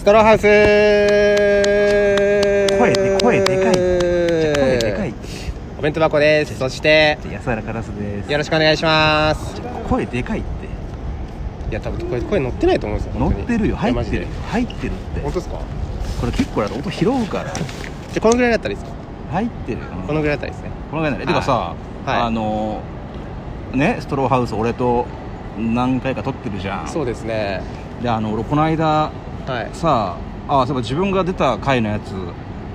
ストローハウス。声で声でかい。声でかい。お弁当箱です。そして安原カラスです。よろしくお願いします。声でかいって。いや多分これ声乗ってないと思うんですよ乗ってるよ。入ってる。入ってるって。本当ですか？これ結構音拾うから。じゃあこのぐらいだったらいいですか？入ってる。よこのぐらいだったらいいですね。このぐらいだね。てかさ、はい。あのねストローハウス俺と何回か撮ってるじゃん。そうですね。であの俺この間はい。さあそういえば自分が出た回のやつ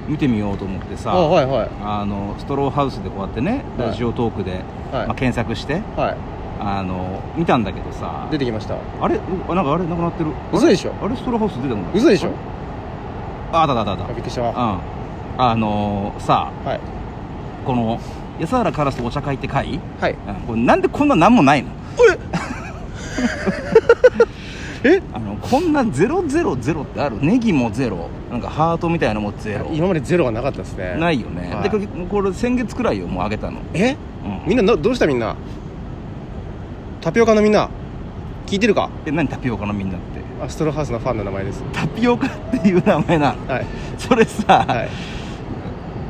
見てみようと思ってさ、あはいはい。あのストローハウスでこうやってねはい。ラジオトークで、はい。まあ、検索してはあの見たんだけどさい出てきました。あれ？なんかあれ？なくなってる？嘘でしょ？あれストローハウス出てこない？嘘でしょ？ああだだだだあびっくりした。うん。あのさはい。この安原カラスとお茶会って会、はい。うん、これなんでこんな何もないの？え？あのこんな000ってある？ネギもゼロ。なんかハートみたいなのもゼロ。今までゼロはなかったですね。ないよね、はい。でこれこれ先月くらいよもうあげたの、え？うん、みんなどどうしたみんな？タピオカのみんな？聞いてるか？え何タピオカのみんなって？あストローハウスのファンの名前です。タピオカっていう名前なの。はい。それさ、はい。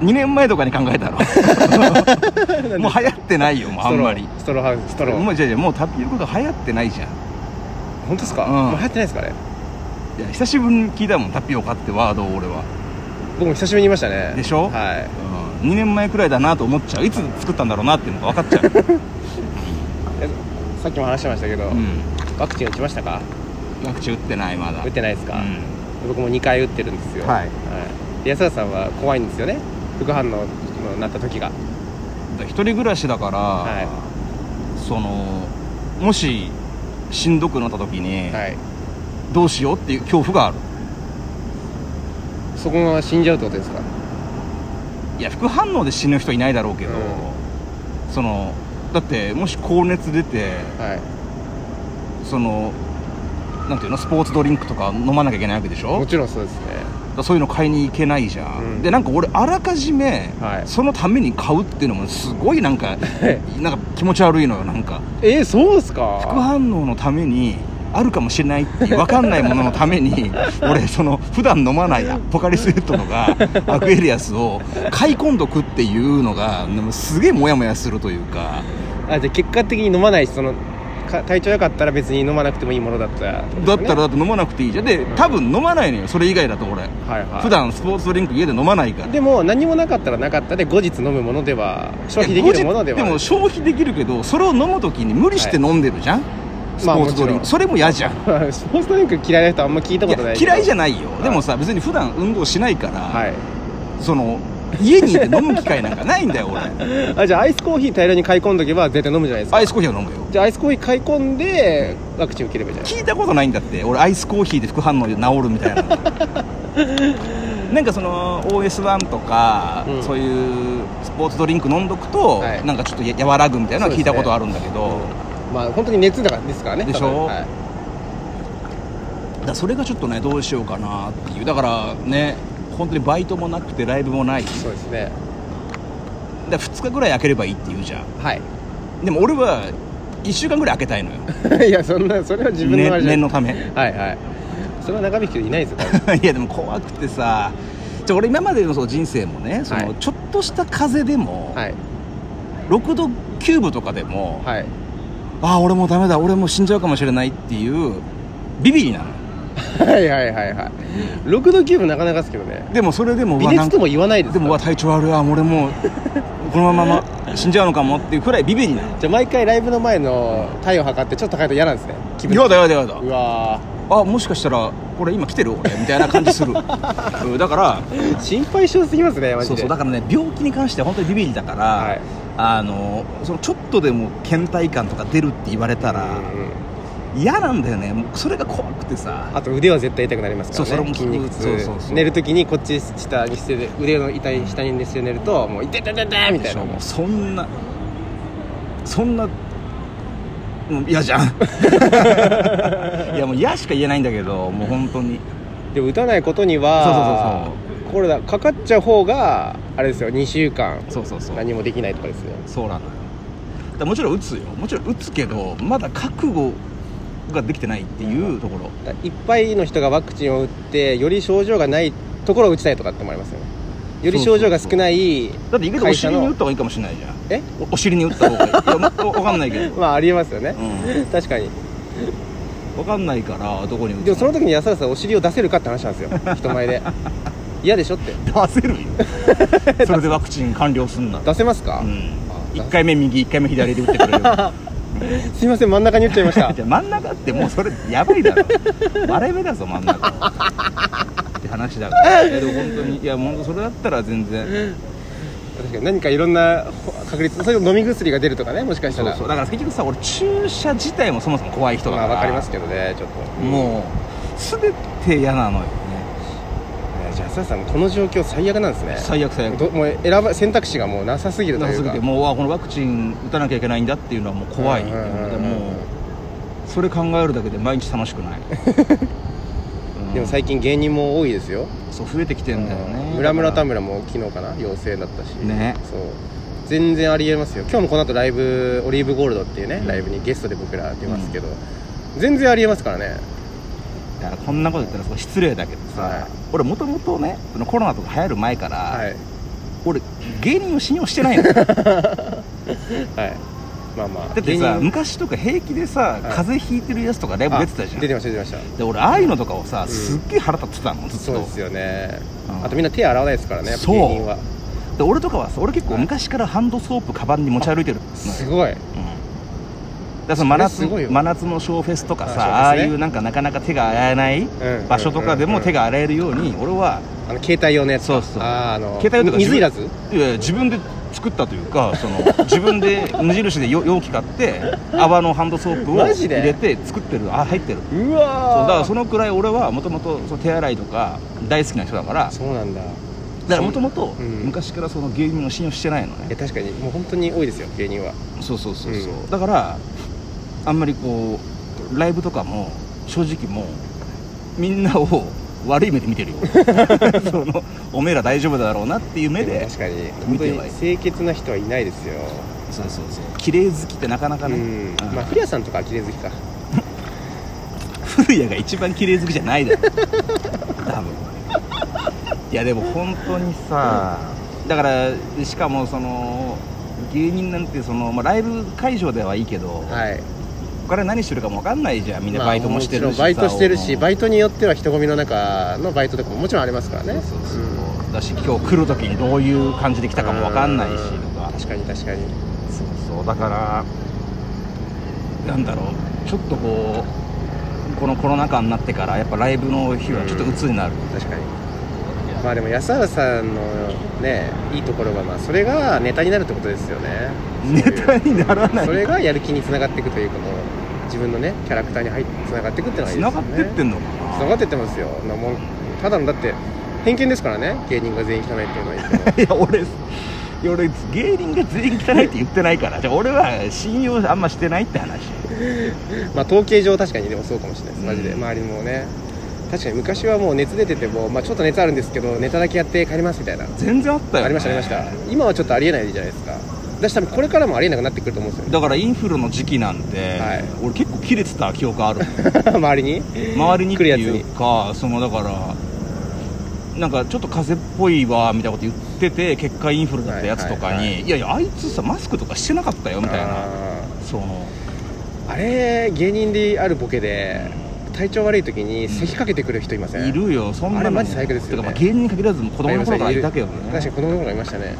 2年前とかに考えたの？もう流行ってないよもうあんまり。ストローストローハウスストロー。もうじゃあじゃあもうタピオカが流行ってないじゃん本当ですか、うん。もう流行ってないですかねいや久しぶりに聞いたもんタピオカってワードを俺は、僕も久しぶりに言いましたね。でしょ？はい。うん、2年前くらいだなと思っちゃう。いつ作ったんだろうなっていうのが分かっちゃう、え さっきも話してましたけど、うん、ワクチン打ちましたか？ワクチン打ってないまだ。打ってないですか、うん。僕も2回打ってるんですよ。はい。で安田さんは怖いんですよね？副反応のなった時が。一人暮らしだから、はそのもししんどくなった時に、はい。どうしようっていう恐怖がある。そこが死んじゃうってことですか？いや副反応で死ぬ人いないだろうけど、うそのだってもし高熱出てはい。そのなんていうのスポーツドリンクとか飲まなきゃいけないわけでしょ？もちろんそうですねそういうの買いに行けないじゃん、うん。でなんか俺あらかじめ、はい。そのために買うっていうのもすごいなんかなんか気持ち悪いのよなんか。えー、そうですか？副反応のためにあるかもしれないって分かんないもののために 俺その普段飲まないポカリスエットとか アクエリアスを買い込んどくっていうのがすげえモヤモヤするというか。あじゃあ結果的に飲まないしそのか体調良かったら別に飲まなくてもいいものだったら、だったらだって飲まなくていいじゃん。で多分飲まないのよそれ以外だと俺。はいはい。普段スポーツドリンク家で飲まないから。でも何もなかったらなかったで後日飲むものでは消費できるものでは。でも消費できるけどそれを飲む時に無理して飲んでるじゃん、スポーツドリンク、まあそれも嫌じゃん。スポーツドリンク嫌いな人あんま聞いたことない嫌いじゃないないよ、でもさ別に普段運動しないから、はい。その家にいて飲む機会なんかないんだよ俺。あじゃあアイスコーヒー大量に買い込んどけば絶対飲むじゃないですかアイスコーヒーは飲むよ。じゃあアイスコーヒー買い込んでワクチン受ければいいじゃない聞いたことないんだって俺アイスコーヒーで副反応で治るみたいな。なんかその OS1 とか、うん。そういうスポーツドリンク飲んどくと、はい。なんかちょっとや和らぐみたいなのは聞いたことあるんだけど、まあ本当に熱だからですからねでしょ？はい。だそれがちょっとねどうしようかなっていう。だからね本当にバイトもなくてライブもない。そうですね。だ2日ぐらい開ければいいって言うじゃん。はい。でも俺は1週間ぐらい開けたいのよ。いやそんなそれは自分のあれねのため。はいはい。それは長引く人いないですよいやでも怖くてさじゃあ俺今までのその人生もねその、はい。ちょっとした風邪でも、はい。6度9分とかでも、はい。ああ俺もうダメだ俺もう死んじゃうかもしれないっていうビビりなのはいはいはいはい。6度9分なかなかですけどね。でもそれでも微熱とも言わないですでもうわ体調悪いわ俺もうこのまま死んじゃうのかもっていうくらいビビりなのじゃあ毎回ライブの前の体温測ってちょっと高いと嫌なんですね。気分やだやだやだうわあもしかしたらこれ今来てる俺みたいな感じする。うんだからー心配性すぎますねマジで。そうそうだからね病気に関しては本当にビビりだから、はい。あのそのちょっとでも倦怠感とか出るって言われたらうん嫌なんだよね。もうそれが怖くてさ。あと腕は絶対痛くなりますからね。そうそれも筋肉。痛そうそうそう。寝るときにこっち下にして腕の痛い下にして寝るともう痛い痛い痛い痛いみたいな。もうそんなそんな嫌じゃん。いやもう嫌しか言えないんだけどもう本当に。でも打たないことにはコロナかかっちゃう方があれですよ2週間そうそうそう。何もできないとかですよ。そうなのよ。もちろん打つよ。もちろん打つけどまだ覚悟ができてないっていうところ、だいっぱいの人がワクチンを打ってより症状がないところを打ちたいとかって思いますよね。より症状が少ないだって意外とお尻に打った方がいいかもしれないじゃん。え？おお尻に打った方がいい。いやまわかんないけど。まあありえますよね、うん。確かに。わかんないからどこに打つでもその時に安田さんお尻を出せるかって話なんですよ。人前で。嫌でしょって。出せるよ。それでワクチン完了すんなら。出せますか、うん。あ1回目右1回目左で打ってくれる すいません真ん中に打っちゃいました。じゃあ真ん中ってもうそれやばいだろ。割れ目だぞ真ん中。って話だから。いやでも本当に。いや本当それだったら全然。確かに何かいろんな確率そういう飲み薬が出るとかねもしかしたら。そうそう。だから結局さ俺注射自体もそもそも怖い人だから。まあ分かりますけどねちょっと。もう全て嫌なのよじゃあさんこの状況最悪なんですね。最悪最悪。どもう選ば選択肢がもうなさすぎるとなさすいうか。ぎてもうあこのワクチン打たなきゃいけないんだっていうのはもう怖い。うんうんうんうん。でもうそれ考えるだけで毎日楽しくない、うん。でも最近芸人も多いですよ。そう増えてきてんだよね。村村田村も昨日かな？陽性だったし。ね。そう。全然ありえますよ。今日もこの後ライブオリーブゴールドっていうねライブにゲストで僕ら出ますけど、全然ありえますからねからこんなこと言ったらすごい失礼だけどさ、はい。俺もともとねそのコロナとか流行る前から、はい。俺芸人を信用してないのだ はい。まあまあ。ってさ昔とか平気でさ、はい。風邪ひいてるやつとかライブ出てたじゃん。出てました出てました。で俺ああいうのとかをさ、ん。すっげえ腹立ってたのずっと。そうですよね。うん。あとみんな手洗わないですからねやっぱ芸人は。で俺とかはさ俺結構はい昔からハンドソープカバンに持ち歩いてる。すごい。うんだその真夏真夏のショーフェスとかさあああいうなんかなかなか手が洗えないうん場所とかでも手がが洗えるように俺はあの携帯用のやつか。そうそう。あの携帯用とか水いらずいやいや自分で作ったというかその 自分で無印でよ容器買って泡のハンドソープを入れて作ってるあ入ってる。うそうわだからそのくらい俺はもともと手洗いとか大好きな人だからそうなんだ。だからもともとうん。昔からその芸人を信用してないのね。確かにもう本当に多いですよ芸人は。そうそうそうそう、うん。だからあんまりこうライブとかも正直もうみんなを悪い目で見てるよ。そのおめえら大丈夫だろうなっていう目で確かに。本当に清潔な人はいないですよ。そうそうそう。綺麗好きってなかなかね、うん。うん。まあ古谷さんとかは綺麗好きか。古谷が一番綺麗好きじゃないだろ。多分。いやでも本当にさだからしかもその芸人なんてその、まあ、ライブ会場ではいいけど、はい他で何してるかも分かんないじゃん。みんなバイトもしてるしさ、まあバイトしてるしうんバイトによっては人混みの中のバイトとかももちろんありますからね。そうそう。そう、だし今日来る時にどういう感じで来たかも分かんないしとか。確かに確かに。そうそう。だからなんだろう。ちょっとこうこのコロナ禍になってからやっぱライブの日はちょっと鬱になる、確かに。まあでも安原さんのねいいところはまあそれがネタになるってことですよね。ネタにならない。それがやる気につながっていくというかもう自分のねキャラクターに入ってつながっていくっていうのがいいですよね。繋がってってんのかつながってってますよ。なもうただのだって偏見ですからね。芸人が全員汚いっていうのはいや俺 いや俺芸人が全員汚いって言ってないから。じゃあ俺は信用あんましてないって話。まあ統計上確かにでもそうかもしれないです。マジで、うん。周りもね。確かに昔はもう熱出てても、まあ、ちょっと熱あるんですけどネタだけやって帰りますみたいな。全然あったよ、ね、ありましたありました。今はちょっとありえないじゃないですかだし多分これからもありえなくなってくると思うんですよ。だからインフルの時期なんて、はい。俺結構切れてた記憶ある 周りに？周りにって来るやつに。いうかそのだからなんかちょっと風邪っぽいわみたいなこと言ってて結果インフルだったやつとかに、はいはいはい。いやいやあいつさマスクとかしてなかったよみたいな。あそのーあれ芸人であるボケで体調悪い時に咳かけてくる人いません、いるよそんなの。あれマジ最悪ですよね。てかまあ芸人に限らずも子供の頃からいたけどね。確かに子供の頃いましたね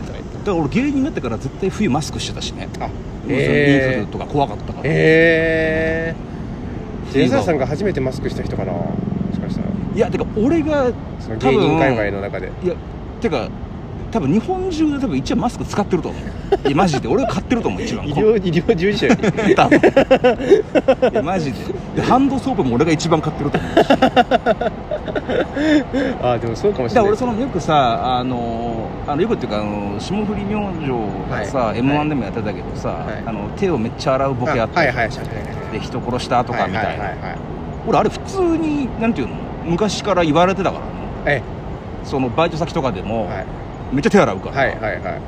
だから俺芸人になってから絶対冬マスクしてたしね。あインえフルとか怖かったから、えー、安田さんが初めてマスクした人かなもしかしたら。いやてか俺が芸人界隈の中で。いやてか多分日本中で多分一番マスク使ってると思う。いやマジで。俺が買ってると思う一番。医療医療従事者より 多分。いやマジで。でハンドソープも俺が一番買ってると思う。し ああでもそうかもしれらない。俺そのよくさあのあのよくっていうかあの霜降り明星がさ、はい。m 1でもやってたけどさ、はい。あの手をめっちゃ洗うボケあって、はいはいで人殺したとかみたいな、俺あれ普通になんていうの？昔から言われてたからね。え。そのバイト先とかでも、はいめっちゃ手洗うから、はいはいはい。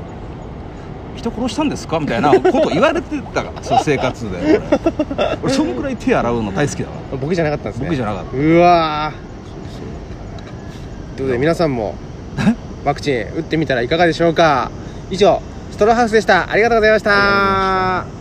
人殺したんですか？みたいなこと言われてたから。そう生活で。俺俺そのくらい手洗うの大好きだから。僕じゃなかったんですね。僕じゃなかった。うわー。ということで皆さんもワクチン打ってみたらいかがでしょうか？以上ストローハウスでした。ありがとうございました